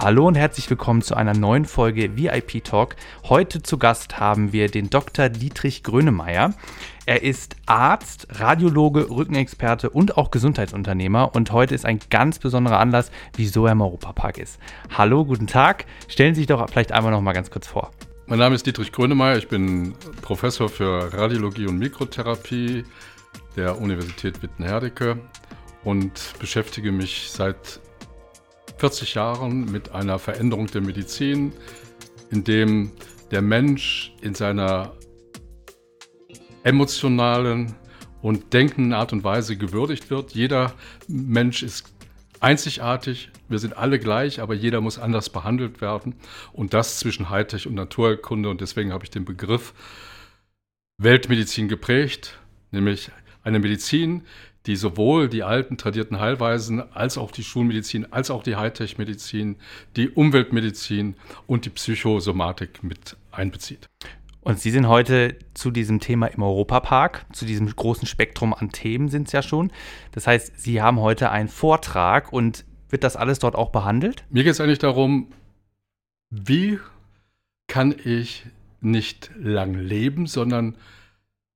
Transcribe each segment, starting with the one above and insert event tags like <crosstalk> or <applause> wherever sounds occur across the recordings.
Hallo und herzlich willkommen zu einer neuen Folge VIP Talk. Heute zu Gast haben wir den Dr. Dietrich Grönemeyer. Er ist Arzt, Radiologe, Rückenexperte und auch Gesundheitsunternehmer. Und heute ist ein ganz besonderer Anlass, wieso er im Europapark ist. Hallo, guten Tag. Stellen Sie sich doch vielleicht einmal noch mal ganz kurz vor. Mein Name ist Dietrich Grönemeyer. Ich bin Professor für Radiologie und Mikrotherapie der Universität Wittenherdecke und beschäftige mich seit 40 Jahren mit einer Veränderung der Medizin, in dem der Mensch in seiner emotionalen und denkenden Art und Weise gewürdigt wird. Jeder Mensch ist einzigartig, wir sind alle gleich, aber jeder muss anders behandelt werden. Und das zwischen Hightech und Naturkunde. Und deswegen habe ich den Begriff Weltmedizin geprägt, nämlich eine Medizin, die sowohl die alten tradierten Heilweisen als auch die Schulmedizin, als auch die Hightech-Medizin, die Umweltmedizin und die Psychosomatik mit einbezieht. Und Sie sind heute zu diesem Thema im Europapark, zu diesem großen Spektrum an Themen sind es ja schon. Das heißt, Sie haben heute einen Vortrag und wird das alles dort auch behandelt? Mir geht es eigentlich darum, wie kann ich nicht lang leben, sondern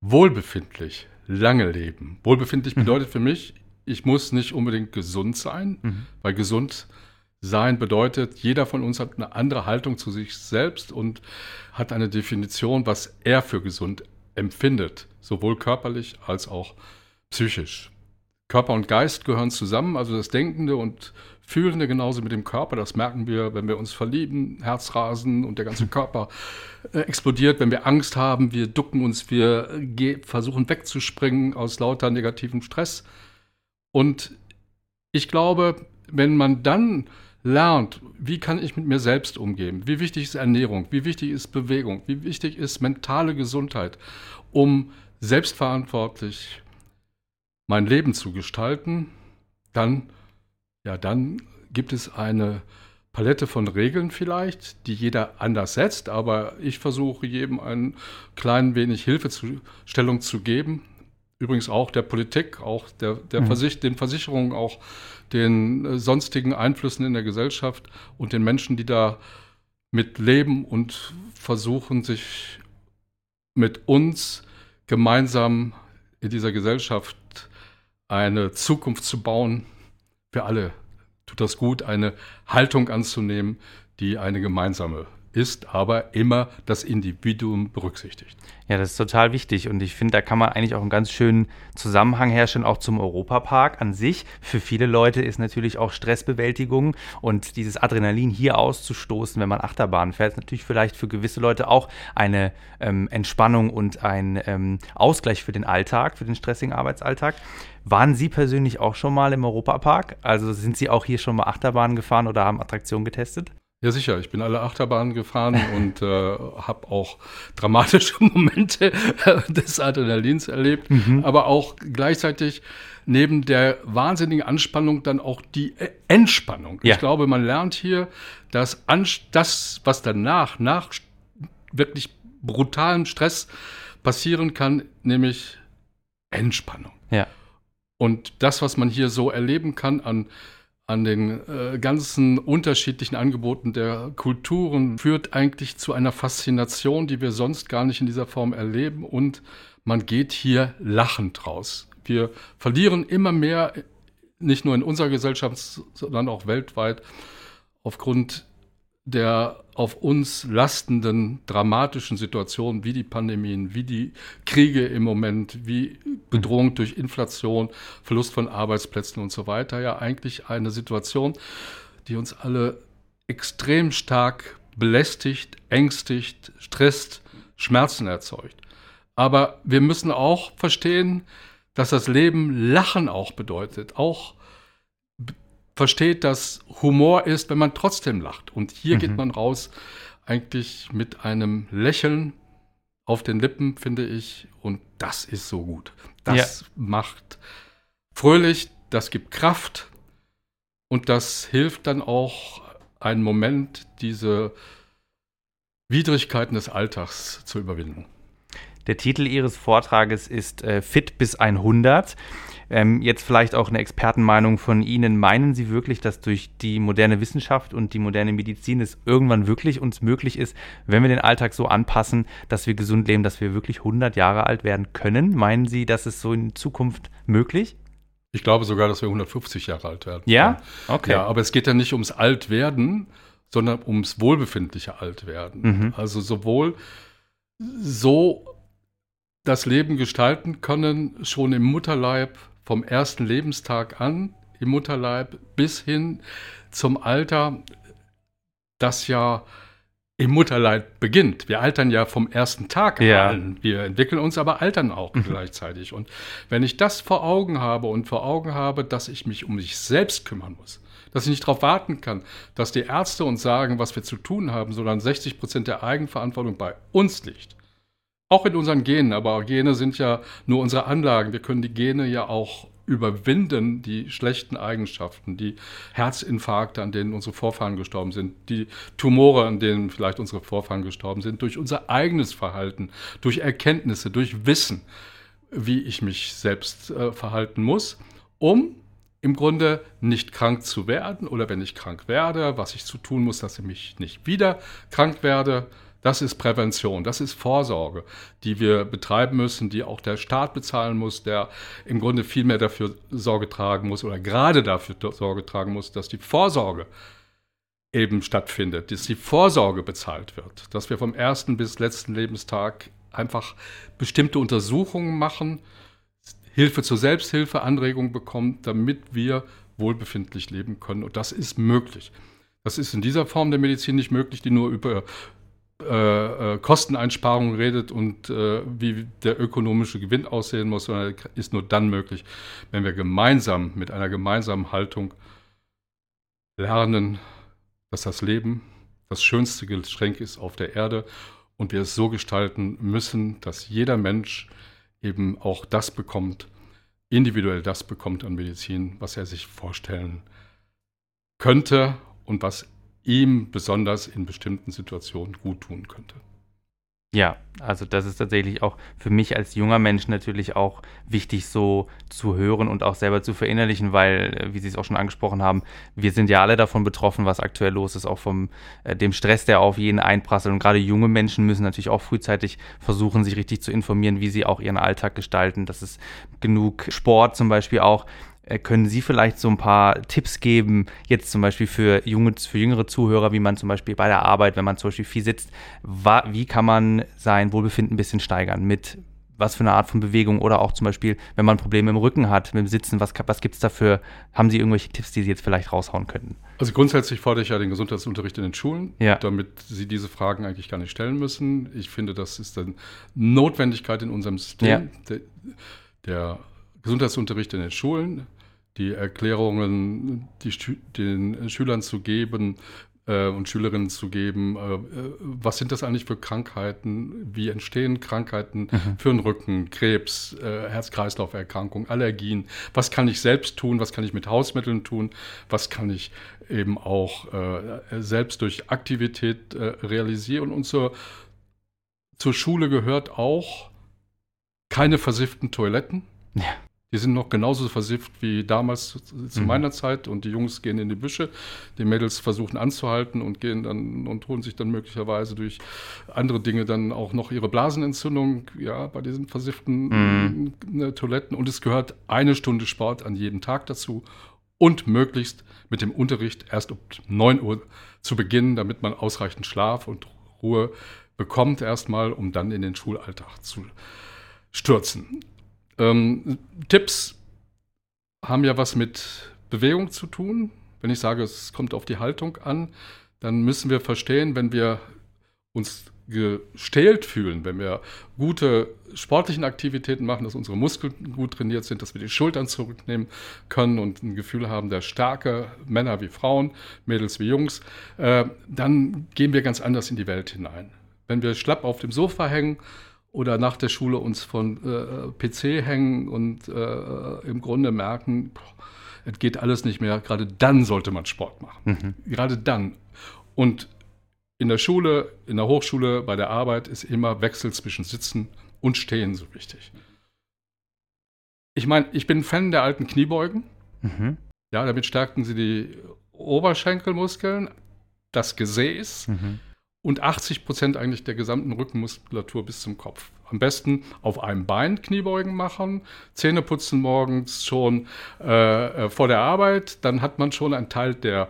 wohlbefindlich lange leben. Wohlbefindlich mhm. bedeutet für mich, ich muss nicht unbedingt gesund sein, mhm. weil gesund sein bedeutet, jeder von uns hat eine andere Haltung zu sich selbst und hat eine Definition, was er für gesund empfindet, sowohl körperlich als auch psychisch. Körper und Geist gehören zusammen, also das Denkende und Fühlende genauso mit dem Körper. Das merken wir, wenn wir uns verlieben, Herzrasen und der ganze Körper äh, explodiert. Wenn wir Angst haben, wir ducken uns, wir versuchen wegzuspringen aus lauter negativem Stress. Und ich glaube, wenn man dann lernt, wie kann ich mit mir selbst umgehen, wie wichtig ist Ernährung, wie wichtig ist Bewegung, wie wichtig ist mentale Gesundheit, um selbstverantwortlich mein Leben zu gestalten, dann ja, dann gibt es eine Palette von Regeln vielleicht, die jeder anders setzt, aber ich versuche jedem ein klein wenig Hilfestellung zu geben. Übrigens auch der Politik, auch der, der mhm. Versich den Versicherungen, auch den äh, sonstigen Einflüssen in der Gesellschaft und den Menschen, die da mit leben und versuchen, sich mit uns gemeinsam in dieser Gesellschaft eine Zukunft zu bauen, für alle tut das gut, eine Haltung anzunehmen, die eine gemeinsame ist, aber immer das Individuum berücksichtigt. Ja, das ist total wichtig und ich finde, da kann man eigentlich auch einen ganz schönen Zusammenhang herstellen, auch zum Europapark an sich. Für viele Leute ist natürlich auch Stressbewältigung und dieses Adrenalin hier auszustoßen, wenn man Achterbahn fährt, ist natürlich vielleicht für gewisse Leute auch eine ähm, Entspannung und ein ähm, Ausgleich für den Alltag, für den stressigen Arbeitsalltag. Waren Sie persönlich auch schon mal im Europapark? Also sind Sie auch hier schon mal Achterbahn gefahren oder haben Attraktionen getestet? Ja, sicher. Ich bin alle Achterbahnen gefahren <laughs> und äh, habe auch dramatische <laughs> Momente des Adrenalins erlebt, mhm. aber auch gleichzeitig neben der wahnsinnigen Anspannung dann auch die äh, Entspannung. Ja. Ich glaube, man lernt hier, dass das, was danach, nach wirklich brutalem Stress passieren kann, nämlich Entspannung. Ja. Und das, was man hier so erleben kann an an den äh, ganzen unterschiedlichen Angeboten der Kulturen führt eigentlich zu einer Faszination, die wir sonst gar nicht in dieser Form erleben und man geht hier lachend raus. Wir verlieren immer mehr, nicht nur in unserer Gesellschaft, sondern auch weltweit, aufgrund der auf uns lastenden dramatischen Situationen wie die Pandemien, wie die Kriege im Moment, wie Bedrohung durch Inflation, Verlust von Arbeitsplätzen und so weiter, ja eigentlich eine Situation, die uns alle extrem stark belästigt, ängstigt, stresst, Schmerzen erzeugt. Aber wir müssen auch verstehen, dass das Leben Lachen auch bedeutet, auch versteht, dass Humor ist, wenn man trotzdem lacht. Und hier mhm. geht man raus eigentlich mit einem Lächeln auf den Lippen, finde ich. Und das ist so gut. Das ja. macht fröhlich, das gibt Kraft. Und das hilft dann auch, einen Moment diese Widrigkeiten des Alltags zu überwinden. Der Titel Ihres Vortrages ist äh, Fit bis 100. Ähm, jetzt vielleicht auch eine Expertenmeinung von Ihnen. Meinen Sie wirklich, dass durch die moderne Wissenschaft und die moderne Medizin es irgendwann wirklich uns möglich ist, wenn wir den Alltag so anpassen, dass wir gesund leben, dass wir wirklich 100 Jahre alt werden können? Meinen Sie, dass es so in Zukunft möglich? Ich glaube sogar, dass wir 150 Jahre alt werden. Ja? Okay. Ja, aber es geht ja nicht ums Altwerden, sondern ums wohlbefindliche Altwerden. Mhm. Also sowohl so das Leben gestalten können, schon im Mutterleib, vom ersten Lebenstag an im Mutterleib bis hin zum Alter, das ja im Mutterleib beginnt. Wir altern ja vom ersten Tag ja. an. Wir entwickeln uns, aber altern auch mhm. gleichzeitig. Und wenn ich das vor Augen habe und vor Augen habe, dass ich mich um mich selbst kümmern muss, dass ich nicht darauf warten kann, dass die Ärzte uns sagen, was wir zu tun haben, sondern 60 Prozent der Eigenverantwortung bei uns liegt, auch in unseren Genen, aber Gene sind ja nur unsere Anlagen. Wir können die Gene ja auch überwinden, die schlechten Eigenschaften, die Herzinfarkte, an denen unsere Vorfahren gestorben sind, die Tumore, an denen vielleicht unsere Vorfahren gestorben sind, durch unser eigenes Verhalten, durch Erkenntnisse, durch Wissen, wie ich mich selbst äh, verhalten muss, um im Grunde nicht krank zu werden oder wenn ich krank werde, was ich zu tun muss, dass ich mich nicht wieder krank werde, das ist Prävention, das ist Vorsorge, die wir betreiben müssen, die auch der Staat bezahlen muss, der im Grunde viel mehr dafür Sorge tragen muss oder gerade dafür Sorge tragen muss, dass die Vorsorge eben stattfindet, dass die Vorsorge bezahlt wird, dass wir vom ersten bis letzten Lebenstag einfach bestimmte Untersuchungen machen, Hilfe zur Selbsthilfe, Anregungen bekommen, damit wir wohlbefindlich leben können. Und das ist möglich. Das ist in dieser Form der Medizin nicht möglich, die nur über äh, äh, Kosteneinsparungen redet und äh, wie der ökonomische Gewinn aussehen muss, sondern ist nur dann möglich, wenn wir gemeinsam mit einer gemeinsamen Haltung lernen, dass das Leben das schönste Geschenk ist auf der Erde und wir es so gestalten müssen, dass jeder Mensch eben auch das bekommt, individuell das bekommt an Medizin, was er sich vorstellen könnte und was ihm besonders in bestimmten Situationen gut tun könnte. Ja, also das ist tatsächlich auch für mich als junger Mensch natürlich auch wichtig, so zu hören und auch selber zu verinnerlichen, weil, äh, wie Sie es auch schon angesprochen haben, wir sind ja alle davon betroffen, was aktuell los ist, auch vom äh, dem Stress, der auf jeden einprasselt. Und gerade junge Menschen müssen natürlich auch frühzeitig versuchen, sich richtig zu informieren, wie sie auch ihren Alltag gestalten. Das ist genug Sport zum Beispiel auch können Sie vielleicht so ein paar Tipps geben, jetzt zum Beispiel für, junge, für jüngere Zuhörer, wie man zum Beispiel bei der Arbeit, wenn man zum Beispiel viel sitzt, wie kann man sein Wohlbefinden ein bisschen steigern? Mit was für eine Art von Bewegung oder auch zum Beispiel, wenn man Probleme im Rücken hat, mit dem Sitzen, was, was gibt es dafür? Haben Sie irgendwelche Tipps, die Sie jetzt vielleicht raushauen könnten? Also grundsätzlich fordere ich ja den Gesundheitsunterricht in den Schulen, ja. damit Sie diese Fragen eigentlich gar nicht stellen müssen. Ich finde, das ist eine Notwendigkeit in unserem System. Ja. Der, der Gesundheitsunterricht in den Schulen, die Erklärungen die, den Schülern zu geben äh, und Schülerinnen zu geben, äh, äh, was sind das eigentlich für Krankheiten, wie entstehen Krankheiten mhm. für den Rücken, Krebs, äh, Herz-Kreislauf-Erkrankungen, Allergien, was kann ich selbst tun, was kann ich mit Hausmitteln tun, was kann ich eben auch äh, selbst durch Aktivität äh, realisieren und zur, zur Schule gehört auch keine versifften Toiletten. Ja. Die sind noch genauso versifft wie damals zu, mhm. meiner Zeit und die Jungs gehen in die Büsche, die Mädels versuchen anzuhalten und gehen dann und holen sich dann möglicherweise durch andere Dinge dann auch noch ihre Blasenentzündung, ja, bei diesen versifften mhm. Ne, Toiletten und es gehört eine Stunde Sport an jedem Tag dazu und möglichst mit dem Unterricht erst um 9 Uhr zu beginnen, damit man ausreichend Schlaf und Ruhe bekommt erstmal, um dann in den Schulalltag zu stürzen. Ähm, Tipps haben ja was mit Bewegung zu tun. Wenn ich sage, es kommt auf die Haltung an, dann müssen wir verstehen, wenn wir uns gestählt fühlen, wenn wir gute sportlichen Aktivitäten machen, dass unsere Muskeln gut trainiert sind, dass wir die Schultern zurücknehmen können und ein Gefühl haben der Stärke, Männer wie Frauen, Mädels wie Jungs, äh, dann gehen wir ganz anders in die Welt hinein. Wenn wir schlapp auf dem Sofa hängen oder nach der Schule uns von äh, PC hängen und äh, im Grunde merken, es geht alles nicht mehr. Gerade dann sollte man Sport machen. Mhm. Gerade dann. Und in der Schule, in der Hochschule, bei der Arbeit ist immer Wechsel zwischen Sitzen und Stehen so wichtig. Ich meine, ich bin Fan der alten Kniebeugen. Mhm. Ja, damit stärkten sie die Oberschenkelmuskeln, das Gesäß. Mhm und 80 Prozent eigentlich der gesamten Rückenmuskulatur bis zum Kopf. Am besten auf einem Bein Kniebeugen machen, Zähne putzen morgens schon äh, äh, vor der Arbeit, dann hat man schon einen Teil der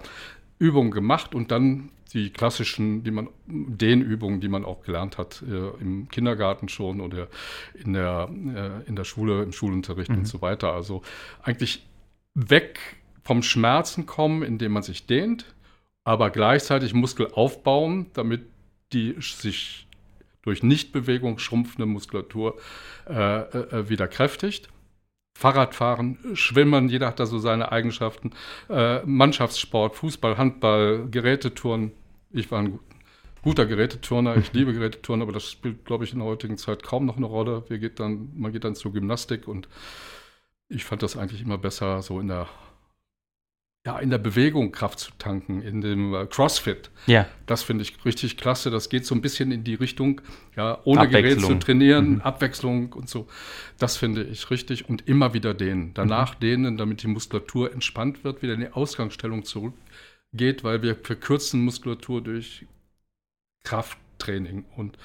Übung gemacht und dann die klassischen, die man, den Übungen, die man auch gelernt hat äh, im Kindergarten schon oder in der, äh, in der Schule, im Schulunterricht mhm. und so weiter. Also eigentlich weg vom Schmerzen kommen, indem man sich dehnt, aber gleichzeitig Muskel aufbauen, damit die sich durch Nichtbewegung schrumpfende Muskulatur äh, äh, wieder kräftigt. Fahrradfahren, Schwimmen, jeder hat da so seine Eigenschaften. Äh, Mannschaftssport, Fußball, Handball, Geräteturnen. Ich war ein guter Geräteturner, ich <laughs> liebe Geräteturnen, aber das spielt, glaube ich, in der heutigen Zeit kaum noch eine Rolle. Geht dann, man geht dann zur Gymnastik und ich fand das eigentlich immer besser so in der ja, in der Bewegung Kraft zu tanken, in dem äh, CrossFit. Ja. Das finde ich richtig klasse. Das geht so ein bisschen in die Richtung, ja, ohne Gerät zu trainieren, mhm. Abwechslung und so. Das finde ich richtig und immer wieder dehnen. Danach mhm. dehnen, damit die Muskulatur entspannt wird, wieder in die Ausgangsstellung zurückgeht, weil wir verkürzen Muskulatur durch Krafttraining. Und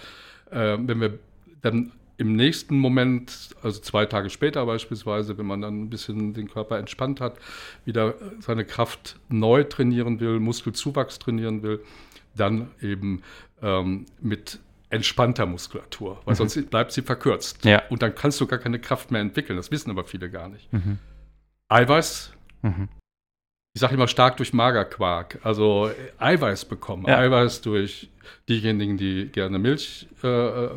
äh, wenn wir dann im nächsten Moment, also zwei Tage später beispielsweise, wenn man dann ein bisschen den Körper entspannt hat, wieder seine Kraft neu trainieren will, Muskelzuwachs trainieren will, dann eben ähm, mit entspannter Muskulatur, weil mhm. sonst bleibt sie verkürzt. Ja. Und dann kannst du gar keine Kraft mehr entwickeln. Das wissen aber viele gar nicht. Mhm. Eiweiß mhm ich sage immer stark durch Magerquark, also Eiweiß bekommen. Ja. Eiweiß durch diejenigen, die gerne Milch äh,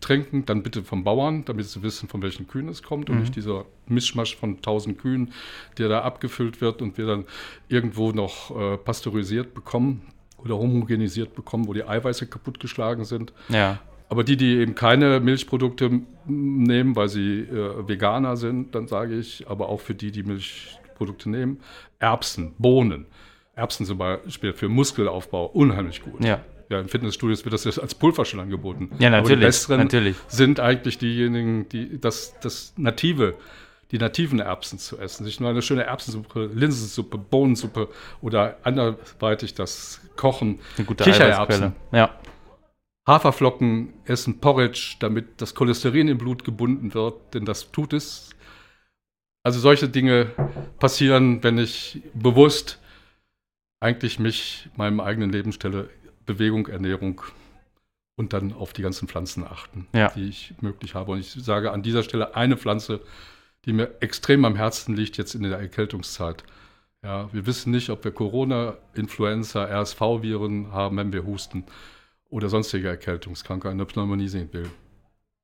trinken, dann bitte vom Bauern, damit sie wissen, von welchen Kühen es kommt mhm. und nicht dieser Mischmasch von tausend Kühen, der da abgefüllt wird und wir dann irgendwo noch äh, pasteurisiert bekommen oder homogenisiert bekommen, wo die Eiweiße kaputtgeschlagen sind. Ja. Aber die, die eben keine Milchprodukte nehmen, weil sie äh, Veganer sind, dann sage ich, aber auch für die, die Milch Produkte nehmen. Erbsen, Bohnen. Erbsen zum Beispiel für Muskelaufbau unheimlich gut. Ja. Ja, in Fitnessstudios wird das jetzt als Pulver schon angeboten. Ja, natürlich. Aber die besseren natürlich. sind eigentlich diejenigen, die das, das native, die nativen Erbsen zu essen. Sich nur eine schöne Erbsensuppe, Linsensuppe, Bohnensuppe oder anderweitig das Kochen. Eine gute Kichererbsen. Ja. Haferflocken essen, Porridge, damit das Cholesterin im Blut gebunden wird, denn das tut es also solche Dinge passieren, wenn ich bewusst eigentlich mich meinem eigenen Leben stelle, Bewegung, Ernährung und dann auf die ganzen Pflanzen achten, ja. die ich möglich habe. Und ich sage an dieser Stelle eine Pflanze, die mir extrem am Herzen liegt jetzt in der Erkältungszeit. Ja, wir wissen nicht, ob wir Corona, Influenza, RSV-Viren haben, wenn wir husten oder sonstige Erkältungskrankheiten, eine Pneumonie sehen will.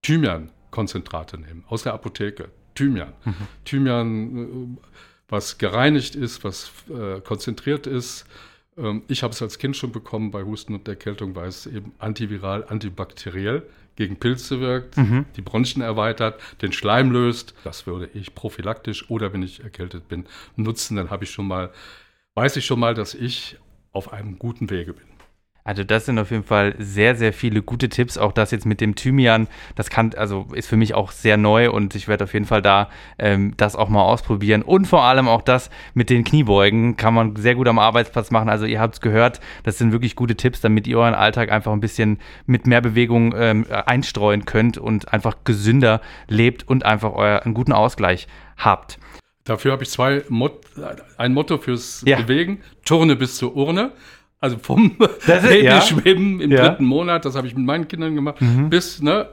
Thymian-Konzentrate nehmen aus der Apotheke. Thymian. Mhm. Thymian, äh, was gereinigt ist, was äh, konzentriert ist. Ähm, ich habe es als Kind schon bekommen bei Husten und Erkältung, weil es eben antiviral, antibakteriell gegen Pilze wirkt, mhm. die Bronchien erweitert, den Schleim löst. Das würde ich prophylaktisch oder wenn ich erkältet bin nutzen. Dann habe ich schon mal, weiß ich schon mal, dass ich auf einem guten Wege bin. Also das sind auf jeden Fall sehr, sehr viele gute Tipps. Auch das jetzt mit dem Thymian, das kann, also ist für mich auch sehr neu und ich werde auf jeden Fall da ähm, das auch mal ausprobieren. Und vor allem auch das mit den Kniebeugen kann man sehr gut am Arbeitsplatz machen. Also ihr habt es gehört, das sind wirklich gute Tipps, damit ihr euren Alltag einfach ein bisschen mit mehr Bewegung ähm, einstreuen könnt und einfach gesünder lebt und einfach euer, einen guten Ausgleich habt. Dafür habe ich zwei Mot ein Motto fürs ja. Bewegen: Turne bis zur Urne. Also vom <laughs> Babyschwimmen ja. im ja. dritten Monat, das habe ich mit meinen Kindern gemacht, mhm. bis ne,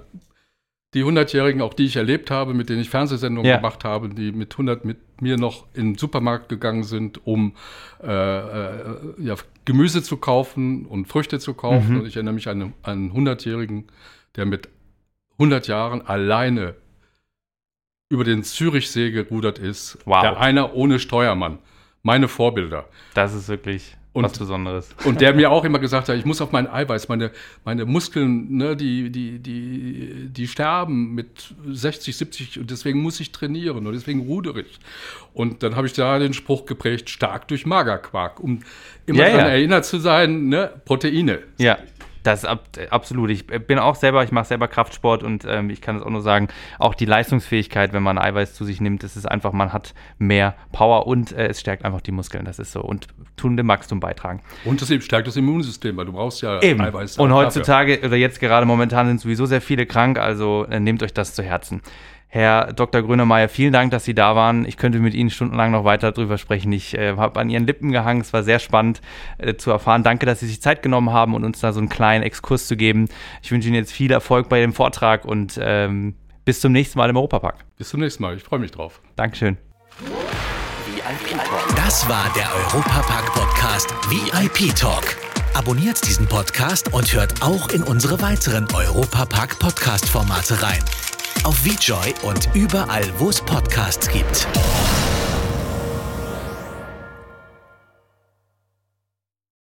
die 100-Jährigen, auch die ich erlebt habe, mit denen ich Fernsehsendungen ja. gemacht habe, die mit 100 mit mir noch in den Supermarkt gegangen sind, um äh, äh, ja, Gemüse zu kaufen und Früchte zu kaufen. Mhm. Und ich erinnere mich an einen 100-Jährigen, der mit 100 Jahren alleine über den Zürichsee gerudert ist. Wow. Der einer ohne Steuermann. Meine Vorbilder. Das ist wirklich Und, Was Besonderes. <laughs> Und der mir auch immer gesagt hat, ich muss auf mein Eiweiß, meine, meine Muskeln, ne, die, die, die, die sterben mit 60, 70 und deswegen muss ich trainieren und deswegen rudere ich. Und dann habe ich da den Spruch geprägt, stark durch Magerquark, um immer Ja, daran ja. erinnert zu sein, ne, Proteine. Ja, das ist ab, absolut. Ich bin auch selber, ich mache selber Kraftsport und ähm, ich kann es auch nur sagen, auch die Leistungsfähigkeit, wenn man Eiweiß zu sich nimmt, das ist einfach, man hat mehr Power und äh, es stärkt einfach die Muskeln. Das ist so und tun dem Wachstum beitragen. Und das eben stärkt das Immunsystem, weil du brauchst ja Eben. Eiweiß. Und dafür. heutzutage oder jetzt gerade momentan sind sowieso sehr viele krank, also äh, nehmt euch das zu Herzen. Herr Dr. Grönemeyer, vielen Dank, dass Sie da waren. Ich könnte mit Ihnen stundenlang noch weiter drüber sprechen. Ich äh, habe an Ihren Lippen gehangen. Es war sehr spannend äh, zu erfahren. Danke, dass Sie sich Zeit genommen haben und uns da so einen kleinen Exkurs zu geben. Ich wünsche Ihnen jetzt viel Erfolg bei dem Vortrag und ähm, bis zum nächsten Mal im Europapark. Bis zum nächsten Mal, ich freue mich drauf. Dankeschön. Das war der Europapark-Podcast VIP Talk. Abonniert diesen Podcast und hört auch in unsere weiteren Europapark-Podcast-Formate rein. Auf VJoy und überall, wo es Podcasts gibt.